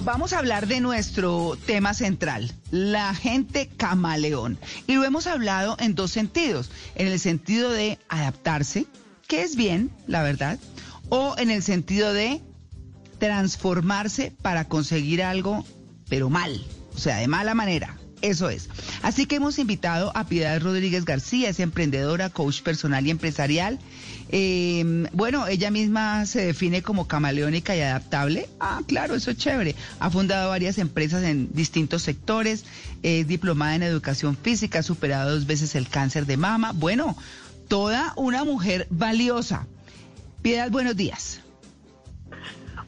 Vamos a hablar de nuestro tema central, la gente camaleón. Y lo hemos hablado en dos sentidos. En el sentido de adaptarse, que es bien, la verdad, o en el sentido de transformarse para conseguir algo, pero mal, o sea, de mala manera. Eso es. Así que hemos invitado a Piedad Rodríguez García, es emprendedora, coach personal y empresarial. Eh, bueno, ella misma se define como camaleónica y adaptable. Ah, claro, eso es chévere. Ha fundado varias empresas en distintos sectores, es diplomada en educación física, ha superado dos veces el cáncer de mama. Bueno, toda una mujer valiosa. Piedad, buenos días.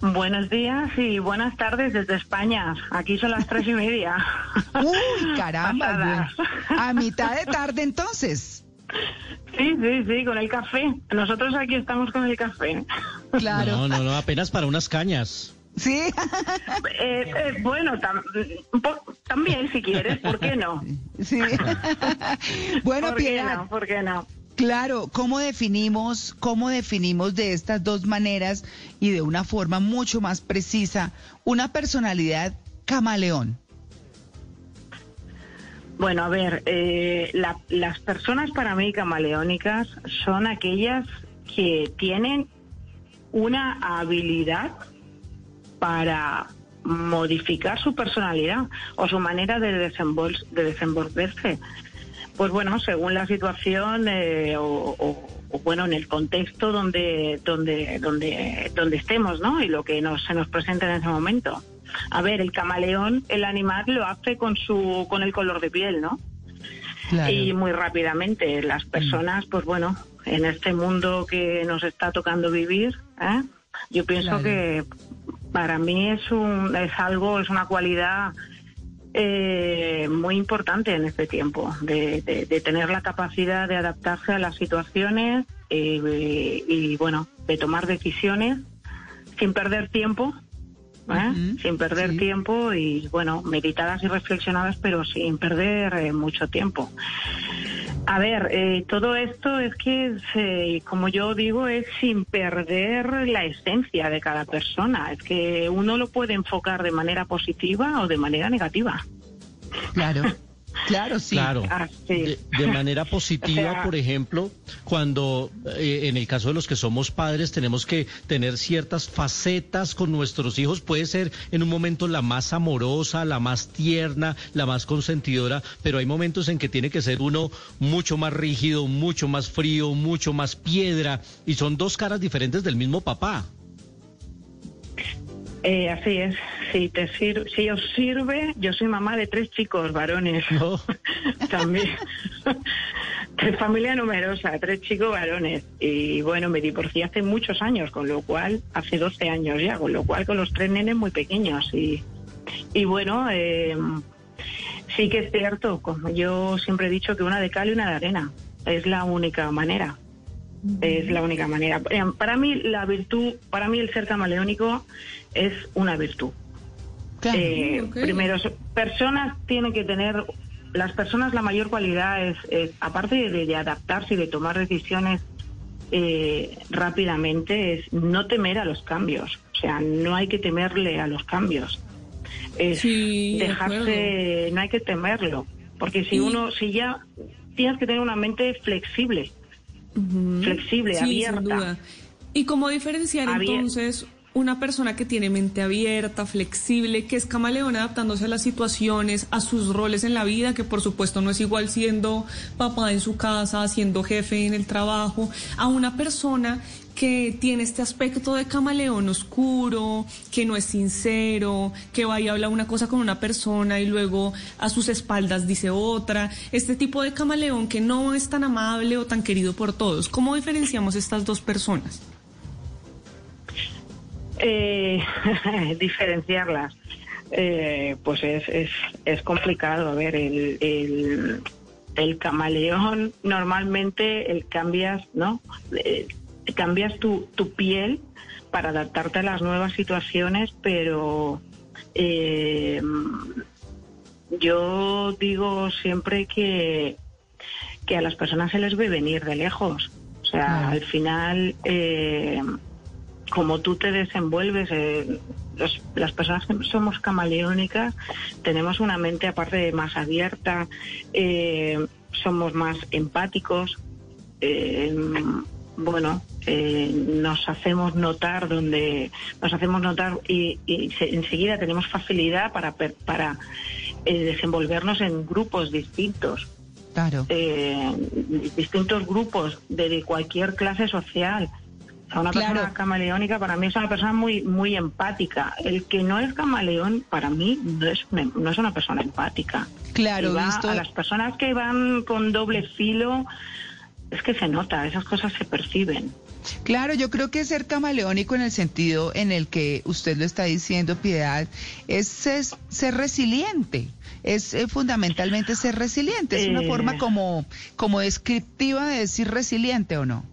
Buenos días y buenas tardes desde España. Aquí son las tres y media. Uy, caramba. A mitad de tarde entonces. Sí, sí, sí, con el café. Nosotros aquí estamos con el café. Claro. No, no, no, apenas para unas cañas. Sí. Eh, eh, bueno, tam- un po- también si quieres, ¿por qué no? Sí. bueno, ¿Por qué no? ¿Por qué no? claro, ¿cómo definimos, cómo definimos de estas dos maneras y de una forma mucho más precisa una personalidad camaleón? Bueno, a ver, eh, la- las personas para mí camaleónicas son aquellas que tienen una habilidad para modificar su personalidad o su manera de, desenvol- de desenvolverse. Pues bueno, según la situación eh, o, o- o, bueno, en el contexto donde, donde, donde, donde estemos, ¿no? Y lo que nos, se nos presenta en ese momento. A ver, el camaleón, el animal lo hace con su, con el color de piel, ¿no? Claro. Y muy rápidamente las personas, pues bueno, en este mundo que nos está tocando vivir, ¿eh? yo pienso Claro. que para mí es un, es algo, es una cualidad eh, muy importante en este tiempo, de, de- de tener la capacidad de adaptarse a las situaciones eh, y bueno, de tomar decisiones sin perder tiempo. ¿Eh? Sin perder sí. tiempo y bueno, meditadas y reflexionadas, pero sin perder eh, mucho tiempo. A ver, eh, todo esto es que, se- como yo digo, es sin perder la esencia de cada persona. Es que uno lo puede enfocar de manera positiva o de manera negativa. Claro. Claro, sí. Claro. Así. De, de manera positiva, O sea- por ejemplo, cuando eh, en el caso de los que somos padres tenemos que tener ciertas facetas con nuestros hijos, puede ser en un momento la más amorosa, la más tierna, la más consentidora, pero hay momentos en que tiene que ser uno mucho más rígido, mucho más frío, mucho más piedra, y son dos caras diferentes del mismo papá. Eh, así es. Si te sir si os sirve, yo soy mamá de tres chicos varones. También. Tres familia numerosa, tres chicos varones. Y bueno, me divorcié hace muchos años, con lo cual, hace 12 años ya, con lo cual con los tres nenes muy pequeños. Y, y bueno, eh, sí que es cierto, como yo siempre he dicho, que una de cal y una de arena. Es la única manera. Es la única manera. Eh, Para mí, la virtud, para mí el ser camaleónico es una virtud. Claro. Eh, ok. Primero, so- personas tienen que tener, las personas la mayor cualidad es, es, aparte de, de adaptarse y de tomar decisiones eh, rápidamente, es no temer a los cambios. O sea, no hay que temerle a los cambios. Es Sí, de dejarse, no hay que temerlo. Porque si Y- uno, si ya tienes que tener una mente flexible, Flexible, Sí, abierta. sin duda. ¿Y cómo diferenciar Abier- entonces una persona que tiene mente abierta, flexible, que es camaleón adaptándose a las situaciones, a sus roles en la vida, que por supuesto no es igual siendo papá en su casa, siendo jefe en el trabajo, a una persona que tiene este aspecto de camaleón oscuro, que no es sincero, que va y habla una cosa con una persona y luego a sus espaldas dice otra, este tipo de camaleón que no es tan amable o tan querido por todos. ¿Cómo diferenciamos estas dos personas? eh, diferenciarlas. eh, pues es, es, complicado. A ver, el, el, el camaleón normalmente el cambias, ¿no? Eh, cambias tu, tu piel para adaptarte a las nuevas situaciones, pero eh, yo digo siempre que, que a las personas se les ve venir de lejos. O sea, al final, eh, como tú te desenvuelves, eh, los- las personas que somos camaleónicas tenemos una mente aparte de más abierta, eh, somos más empáticos, bueno, eh, nos hacemos notar donde nos hacemos notar y, y se- enseguida tenemos facilidad para para eh, desenvolvernos en grupos distintos Claro. eh, distintos grupos de, cualquier clase social. O sea, una Claro. persona camaleónica para mí es una persona muy muy empática. El que no es camaleón para mí no es una, no es una persona empática. Claro, Y va visto- a las personas que van con doble filo es que se nota, esas cosas se perciben. Claro, yo creo que ser camaleónico en el sentido en el que usted lo está diciendo, Piedad, es, es ser resiliente. Es eh, fundamentalmente ser resiliente. Es una Eh. forma como, como descriptiva de decir resiliente o no.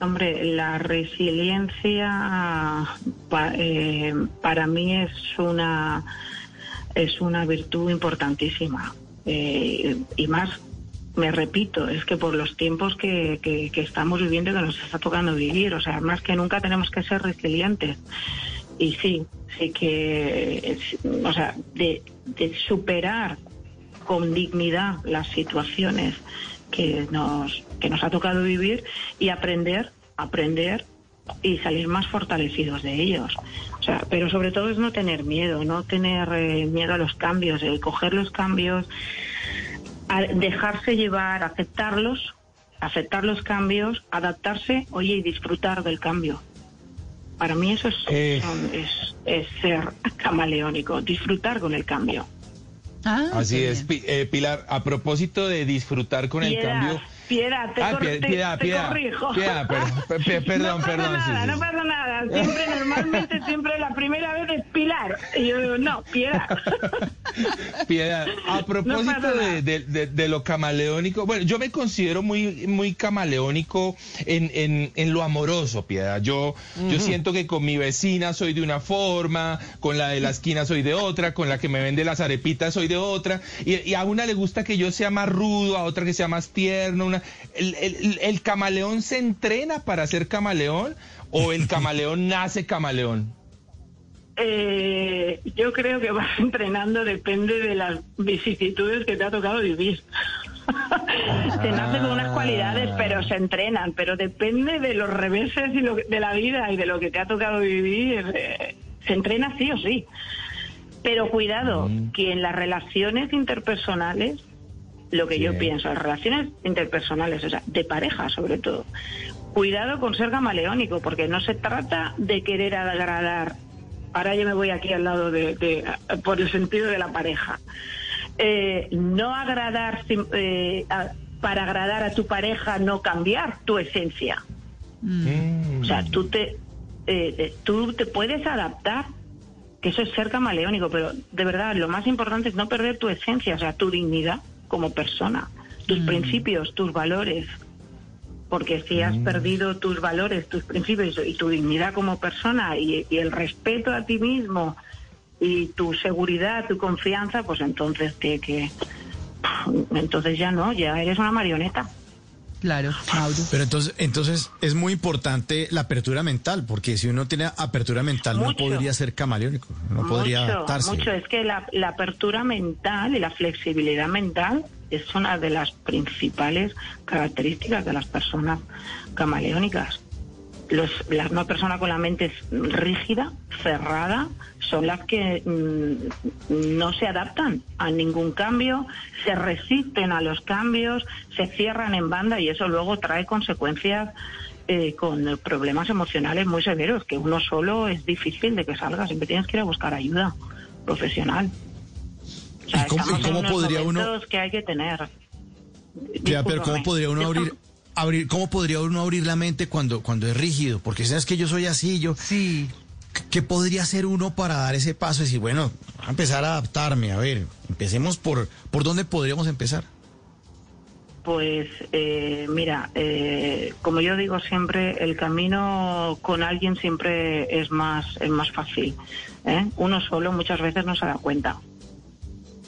Hombre, la resiliencia pa- eh, para mí es una es una virtud importantísima Eh, y más me repito es que por los tiempos que, que- que estamos viviendo que nos está tocando vivir o sea más que nunca tenemos que ser resilientes. Y sí sí que o sea de, de superar con dignidad las situaciones que nos que nos ha tocado vivir y aprender aprender y salir más fortalecidos de ellos. O sea pero sobre todo es no tener miedo no tener eh, miedo a los cambios el coger los cambios a dejarse llevar aceptarlos aceptar los cambios adaptarse oye y disfrutar del cambio para mí eso es, Eh. son- es, es ser camaleónico disfrutar con el cambio Ah, Así es, eh, Pilar. A propósito de disfrutar con el cambio. Piedad, te, Ah, cor- pie- te- piedad, te piedad, corrijo. piedad, perdón, pe- pe- perdón, no pasa perdón, Nada, sí, no pasa nada. Siempre, normalmente, siempre la primera vez es Pilar. Y yo, no, Piedad. Piedad, a propósito de- de- de lo camaleónico, bueno, yo me considero muy, muy camaleónico en, en, en lo amoroso, Piedad. Yo, yo siento que con mi vecina soy de una forma, con la de la esquina soy de otra, con la que me vende las arepitas soy de otra, y, y a una le gusta que yo sea más rudo, a otra que sea más tierno. Una, el, el- el camaleón se entrena para ser camaleón o el camaleón nace camaleón? Eh, yo creo que vas entrenando depende de las vicisitudes que te ha tocado vivir. se nace con unas cualidades, pero se entrenan. Pero depende de los reveses y lo de la vida y de lo que te ha tocado vivir. eh, se entrena sí o sí. Pero cuidado, que en las relaciones interpersonales, lo que yo pienso, las relaciones interpersonales, o sea, de pareja sobre todo, cuidado con ser camaleónico, porque no se trata de querer agradar. Ahora yo me voy aquí al lado de, de- por el sentido de la pareja. Eh, no agradar eh, a- para agradar a tu pareja, no cambiar tu esencia. Mm. O sea, tú te, eh, eh, tú te puedes adaptar, que eso es ser camaleónico, pero de verdad lo más importante es no perder tu esencia, o sea, tu dignidad como persona, tus principios, tus valores. Porque si has perdido tus valores, tus principios y tu dignidad como persona y, y el respeto a ti mismo y tu seguridad, tu confianza, pues entonces que, que entonces ya no, ya eres una marioneta. Claro, Mauro. Pero entonces, entonces es muy importante la apertura mental, porque si uno tiene apertura mental no Mucho. podría ser camaleónico, no podría mucho, adaptarse. Mucho, es que la, la apertura mental y la flexibilidad mental es una de las principales características de las personas camaleónicas. Los, las una persona con la mente rígida, cerrada, son las que mm, no se adaptan a ningún cambio, se resisten a los cambios, se cierran en banda y eso luego trae consecuencias eh, con problemas emocionales muy severos, que uno solo es difícil de que salga, siempre tienes que ir a buscar ayuda profesional. O sea, ¿Y cómo- estamos y cómo en unos podría uno- que hay que tener. Ya, pero ¿cómo podría uno abrir, abrir, cómo podría uno abrir la mente cuando, cuando es rígido? Porque sabes que yo soy así, yo, Sí. ¿qué podría hacer uno para dar ese paso y decir, bueno, a empezar a adaptarme? A ver, empecemos por, ¿por dónde podríamos empezar? Pues eh, mira, eh, como yo digo siempre, el camino con alguien siempre es más, es más fácil. ¿eh? Uno solo muchas veces no se da cuenta.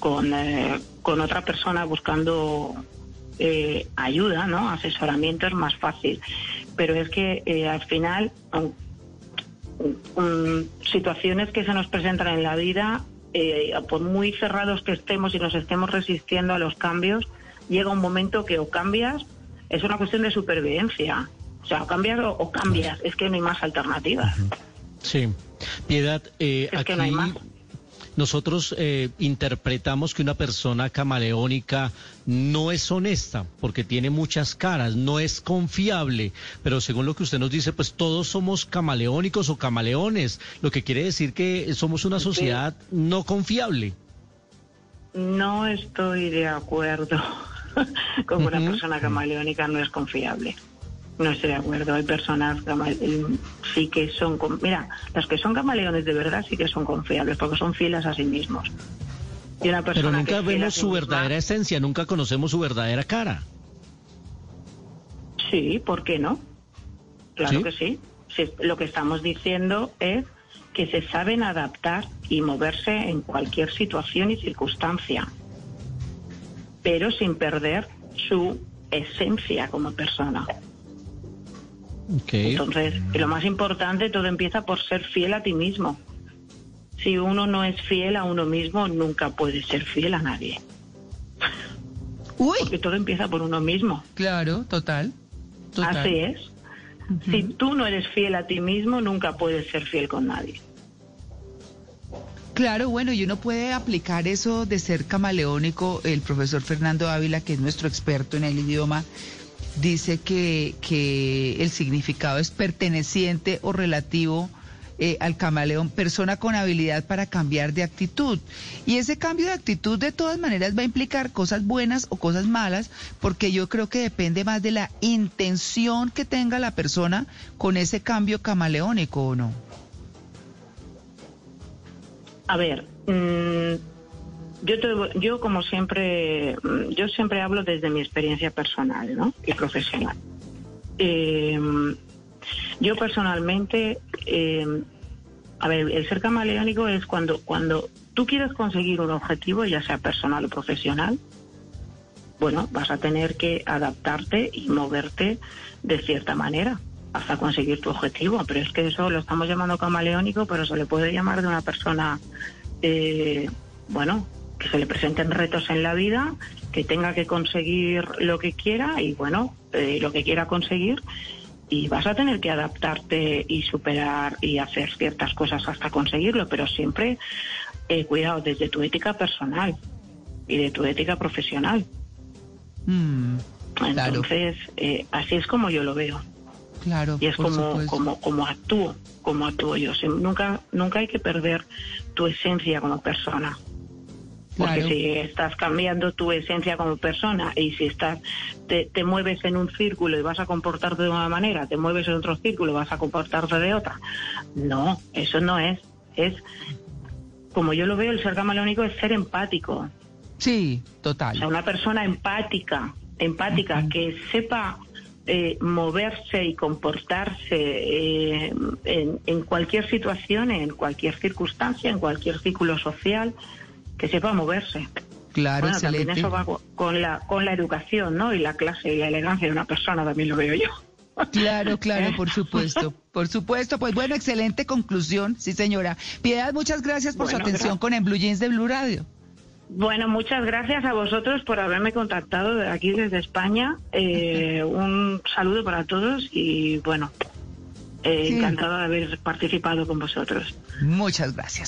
Con, con otra persona buscando ayuda, ¿no? Asesoramiento es más fácil. Pero es que al final, situaciones que se nos presentan en la vida, por muy cerrados que estemos y nos estemos resistiendo a los cambios, llega un momento que o cambias, es una cuestión de supervivencia. O sea, o cambias o, cambias, es que no hay más alternativas. Sí. Piedad, eh, es aquí que no hay más. Nosotros eh, interpretamos que una persona camaleónica no es honesta porque tiene muchas caras, no es confiable, pero según lo que usted nos dice, pues todos somos camaleónicos o camaleones, lo que quiere decir que somos una sociedad no confiable. No estoy de acuerdo. como una persona camaleónica no es confiable. No estoy de acuerdo. Hay personas sí que son. Mira, las que son camaleones de verdad sí que son confiables porque son fieles a sí mismos. Y una persona Pero nunca vemos su verdadera esencia, nunca conocemos su verdadera cara. Sí, ¿por qué no? Claro que sí. Lo que estamos diciendo es que se saben adaptar y moverse en cualquier situación y circunstancia pero sin perder su esencia como persona. Entonces, lo más importante, todo empieza por ser fiel a ti mismo. Si uno no es fiel a uno mismo, nunca puede ser fiel a nadie. Uy. Porque todo empieza por uno mismo. Claro, total. Así es. Si tú no eres fiel a ti mismo, nunca puedes ser fiel con nadie. Claro, bueno, y uno puede aplicar eso de ser camaleónico. El profesor Fernando Ávila, que es nuestro experto en el idioma, dice que, que el significado es perteneciente o relativo eh, al camaleón, persona con habilidad para cambiar de actitud. Y ese cambio de actitud de todas maneras va a implicar cosas buenas o cosas malas, porque yo creo que depende más de la intención que tenga la persona con ese cambio camaleónico o no. A ver, mm, yo, yo como siempre, yo siempre hablo desde mi experiencia personal ¿no? y profesional. Em, yo personalmente, em, a ver, el ser camaleónico es cuando, cuando tú quieres conseguir un objetivo, ya sea personal o profesional, bueno, vas a tener que adaptarte y moverte de cierta manera hasta conseguir tu objetivo. Pero es que eso lo estamos llamando camaleónico, pero se le puede llamar de una persona, eh, bueno, que se le presenten retos en la vida, que tenga que conseguir lo que quiera y, bueno, eh, lo que quiera conseguir. Y vas a tener que adaptarte y superar y hacer ciertas cosas hasta conseguirlo, pero siempre, eh, cuidado, desde tu ética personal y de tu ética profesional. Mm, Entonces, así es como yo lo veo. Claro, y es como, como, como actúo, como actúo yo. nunca, nunca hay que perder tu esencia como persona. Porque si estás cambiando tu esencia como persona y si estás te, te, mueves en un círculo y vas a comportarte de una manera, te mueves en otro círculo y vas a comportarte de otra. No, eso no es. Es, como yo lo veo, el ser camaleónico es ser empático. Sí, total. O sea, una persona empática, empática, que sepa eh, moverse y comportarse eh, en, cualquier situación, en cualquier circunstancia, en cualquier círculo social, que sepa moverse. Claro, bueno, también eso va con la, con la educación, ¿no? Y la clase y la elegancia de una persona, también lo veo yo. Claro, claro, ¿Eh? por supuesto, por supuesto. Pues bueno, excelente conclusión, sí señora. Piedad, muchas gracias por su atención con el Blue Jeans de Blue Radio. Bueno, muchas gracias a vosotros por haberme contactado de aquí desde España. Eh, un saludo para todos y bueno, eh, sí. encantado de haber participado con vosotros. Muchas gracias.